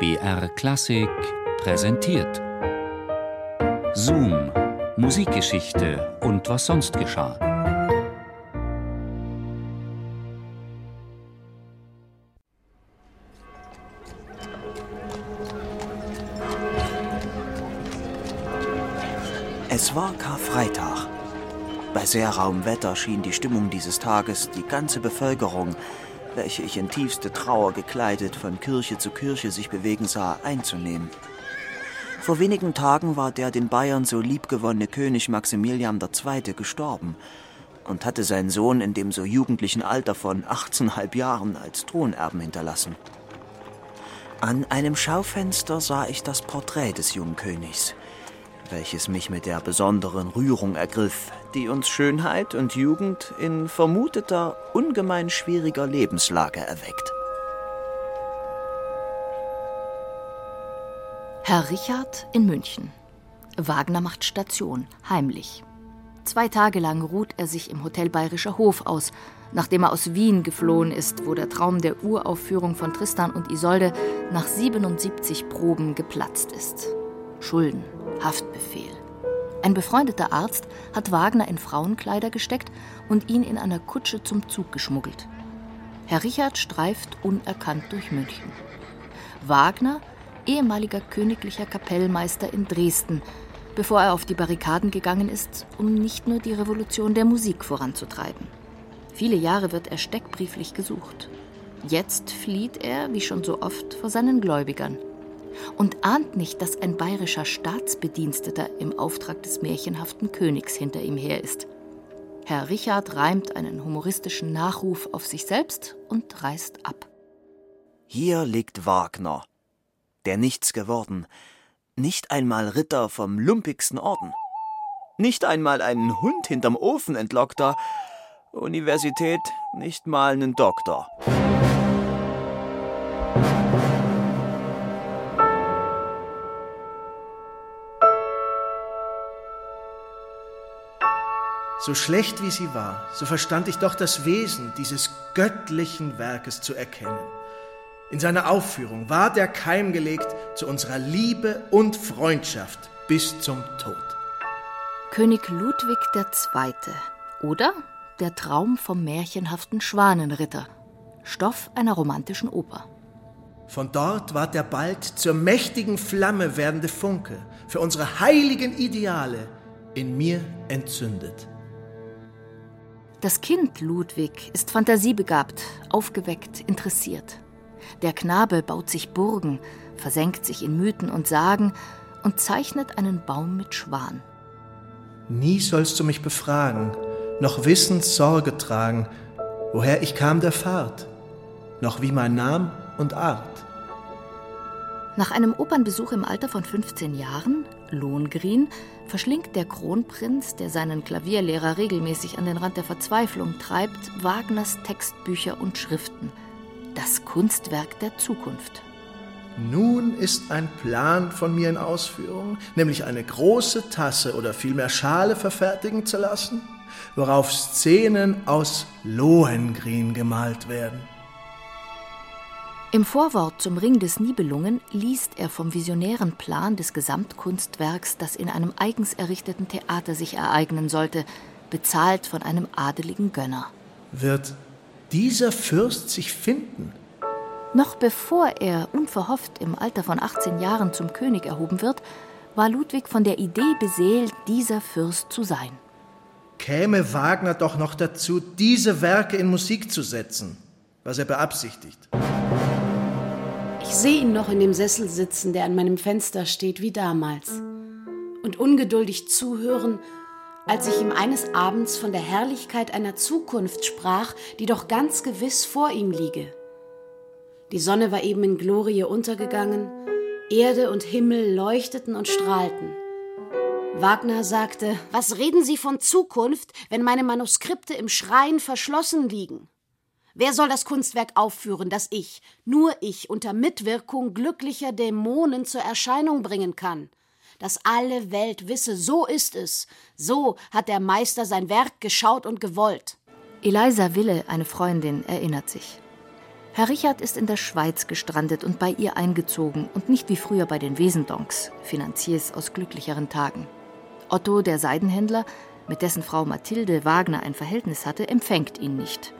BR Klassik präsentiert. Zoom, Musikgeschichte und was sonst geschah. Es war Karfreitag. Bei sehr rauem Wetter schien die Stimmung dieses Tages die ganze Bevölkerung, welche ich in tiefste Trauer gekleidet von Kirche zu Kirche sich bewegen sah, einzunehmen. Vor wenigen Tagen war der den Bayern so liebgewonnene König Maximilian II. gestorben und hatte seinen Sohn in dem so jugendlichen Alter von 18,5 Jahren als Thronerben hinterlassen. An einem Schaufenster sah ich das Porträt des jungen Königs welches mich mit der besonderen Rührung ergriff, die uns Schönheit und Jugend in vermuteter, ungemein schwieriger Lebenslage erweckt. Herr Richard in München. Wagner macht Station, heimlich. Zwei Tage lang ruht er sich im Hotel Bayerischer Hof aus, nachdem er aus Wien geflohen ist, wo der Traum der Uraufführung von Tristan und Isolde nach 77 Proben geplatzt ist. Schulden, Haftbefehl. Ein befreundeter Arzt hat Wagner in Frauenkleider gesteckt und ihn in einer Kutsche zum Zug geschmuggelt. Herr Richard streift unerkannt durch München. Wagner, ehemaliger königlicher Kapellmeister in Dresden, bevor er auf die Barrikaden gegangen ist, um nicht nur die Revolution der Musik voranzutreiben. Viele Jahre wird er steckbrieflich gesucht. Jetzt flieht er, wie schon so oft, vor seinen Gläubigern und ahnt nicht, dass ein bayerischer Staatsbediensteter im Auftrag des märchenhaften Königs hinter ihm her ist. Herr Richard reimt einen humoristischen Nachruf auf sich selbst und reist ab. Hier liegt Wagner, der nichts geworden, nicht einmal Ritter vom lumpigsten Orden, nicht einmal einen Hund hinterm Ofen entlockter, Universität nicht mal einen Doktor. So schlecht wie sie war, so verstand ich doch das Wesen dieses göttlichen Werkes zu erkennen. In seiner Aufführung war der Keim gelegt zu unserer Liebe und Freundschaft bis zum Tod. König Ludwig II. oder der Traum vom märchenhaften Schwanenritter, Stoff einer romantischen Oper. Von dort ward er bald zur mächtigen Flamme werdende Funke für unsere heiligen Ideale in mir entzündet. Das Kind Ludwig ist fantasiebegabt, aufgeweckt, interessiert. Der Knabe baut sich Burgen, versenkt sich in Mythen und Sagen und zeichnet einen Baum mit Schwan. Nie sollst du mich befragen, noch wissens Sorge tragen, woher ich kam der Fahrt, noch wie mein Nam und Art. Nach einem Opernbesuch im Alter von 15 Jahren, Lohengrin, verschlingt der Kronprinz, der seinen Klavierlehrer regelmäßig an den Rand der Verzweiflung treibt, Wagners Textbücher und Schriften. Das Kunstwerk der Zukunft. Nun ist ein Plan von mir in Ausführung, nämlich eine große Tasse oder vielmehr Schale verfertigen zu lassen, worauf Szenen aus Lohengrin gemalt werden. Im Vorwort zum Ring des Nibelungen liest er vom visionären Plan des Gesamtkunstwerks, das in einem eigens errichteten Theater sich ereignen sollte, bezahlt von einem adeligen Gönner. Wird dieser Fürst sich finden? Noch bevor er unverhofft im Alter von 18 Jahren zum König erhoben wird, war Ludwig von der Idee beseelt, dieser Fürst zu sein. Käme Wagner doch noch dazu, diese Werke in Musik zu setzen, was er beabsichtigt. Ich sehe ihn noch in dem Sessel sitzen, der an meinem Fenster steht, wie damals. Und ungeduldig zuhören, als ich ihm eines Abends von der Herrlichkeit einer Zukunft sprach, die doch ganz gewiss vor ihm liege. Die Sonne war eben in Glorie untergegangen, Erde und Himmel leuchteten und strahlten. Wagner sagte, Was reden Sie von Zukunft, wenn meine Manuskripte im Schrein verschlossen liegen? Wer soll das Kunstwerk aufführen, das ich, nur ich, unter Mitwirkung glücklicher Dämonen zur Erscheinung bringen kann? Dass alle Welt wisse, so ist es, so hat der Meister sein Werk geschaut und gewollt. Eliza Wille, eine Freundin, erinnert sich. Herr Richard ist in der Schweiz gestrandet und bei ihr eingezogen und nicht wie früher bei den Wesendonks, Finanziers aus glücklicheren Tagen. Otto, der Seidenhändler, mit dessen Frau Mathilde Wagner ein Verhältnis hatte, empfängt ihn nicht.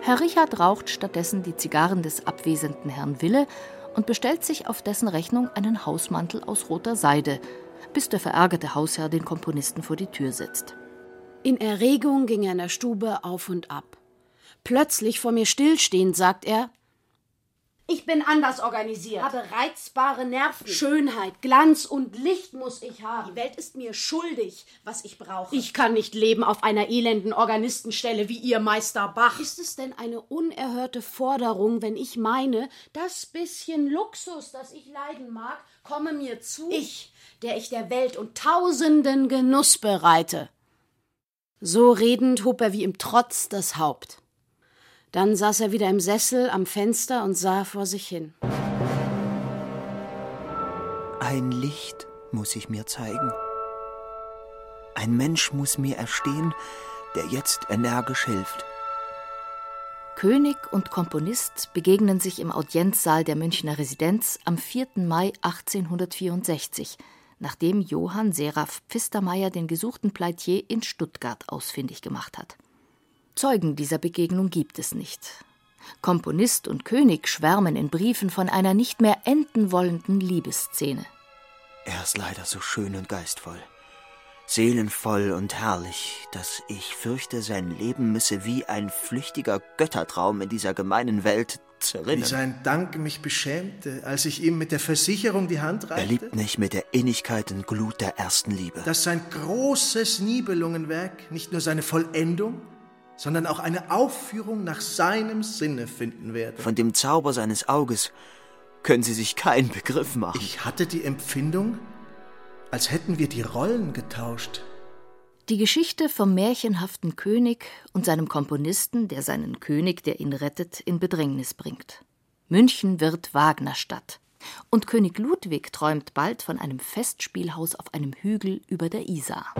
Herr Richard raucht stattdessen die Zigarren des abwesenden Herrn Wille und bestellt sich auf dessen Rechnung einen Hausmantel aus roter Seide, bis der verärgerte Hausherr den Komponisten vor die Tür setzt. In Erregung ging er in der Stube auf und ab. Plötzlich vor mir stillstehend sagt er ich bin anders organisiert. Habe reizbare Nerven. Schönheit, Glanz und Licht muss ich haben. Die Welt ist mir schuldig, was ich brauche. Ich kann nicht leben auf einer elenden Organistenstelle wie ihr Meister Bach. Ist es denn eine unerhörte Forderung, wenn ich meine, das bisschen Luxus, das ich leiden mag, komme mir zu? Ich, der ich der Welt und Tausenden Genuss bereite. So redend hob er wie im Trotz das Haupt. Dann saß er wieder im Sessel am Fenster und sah vor sich hin. Ein Licht muss ich mir zeigen. Ein Mensch muss mir erstehen, der jetzt energisch hilft. König und Komponist begegnen sich im Audienzsaal der Münchner Residenz am 4. Mai 1864, nachdem Johann Seraph Pfistermeier den gesuchten Pleitier in Stuttgart ausfindig gemacht hat. Zeugen dieser Begegnung gibt es nicht. Komponist und König schwärmen in Briefen von einer nicht mehr enden wollenden Liebesszene. Er ist leider so schön und geistvoll, seelenvoll und herrlich, dass ich fürchte, sein Leben müsse wie ein flüchtiger Göttertraum in dieser gemeinen Welt zerrinnen. Wie sein Dank mich beschämte, als ich ihm mit der Versicherung die Hand reichte. Er liebt mich mit der Innigkeit und Glut der ersten Liebe. Dass sein großes Nibelungenwerk nicht nur seine Vollendung, sondern auch eine Aufführung nach seinem Sinne finden werde. Von dem Zauber seines Auges können Sie sich keinen Begriff machen. Ich hatte die Empfindung, als hätten wir die Rollen getauscht. Die Geschichte vom märchenhaften König und seinem Komponisten, der seinen König, der ihn rettet, in Bedrängnis bringt. München wird Wagnerstadt. Und König Ludwig träumt bald von einem Festspielhaus auf einem Hügel über der Isar.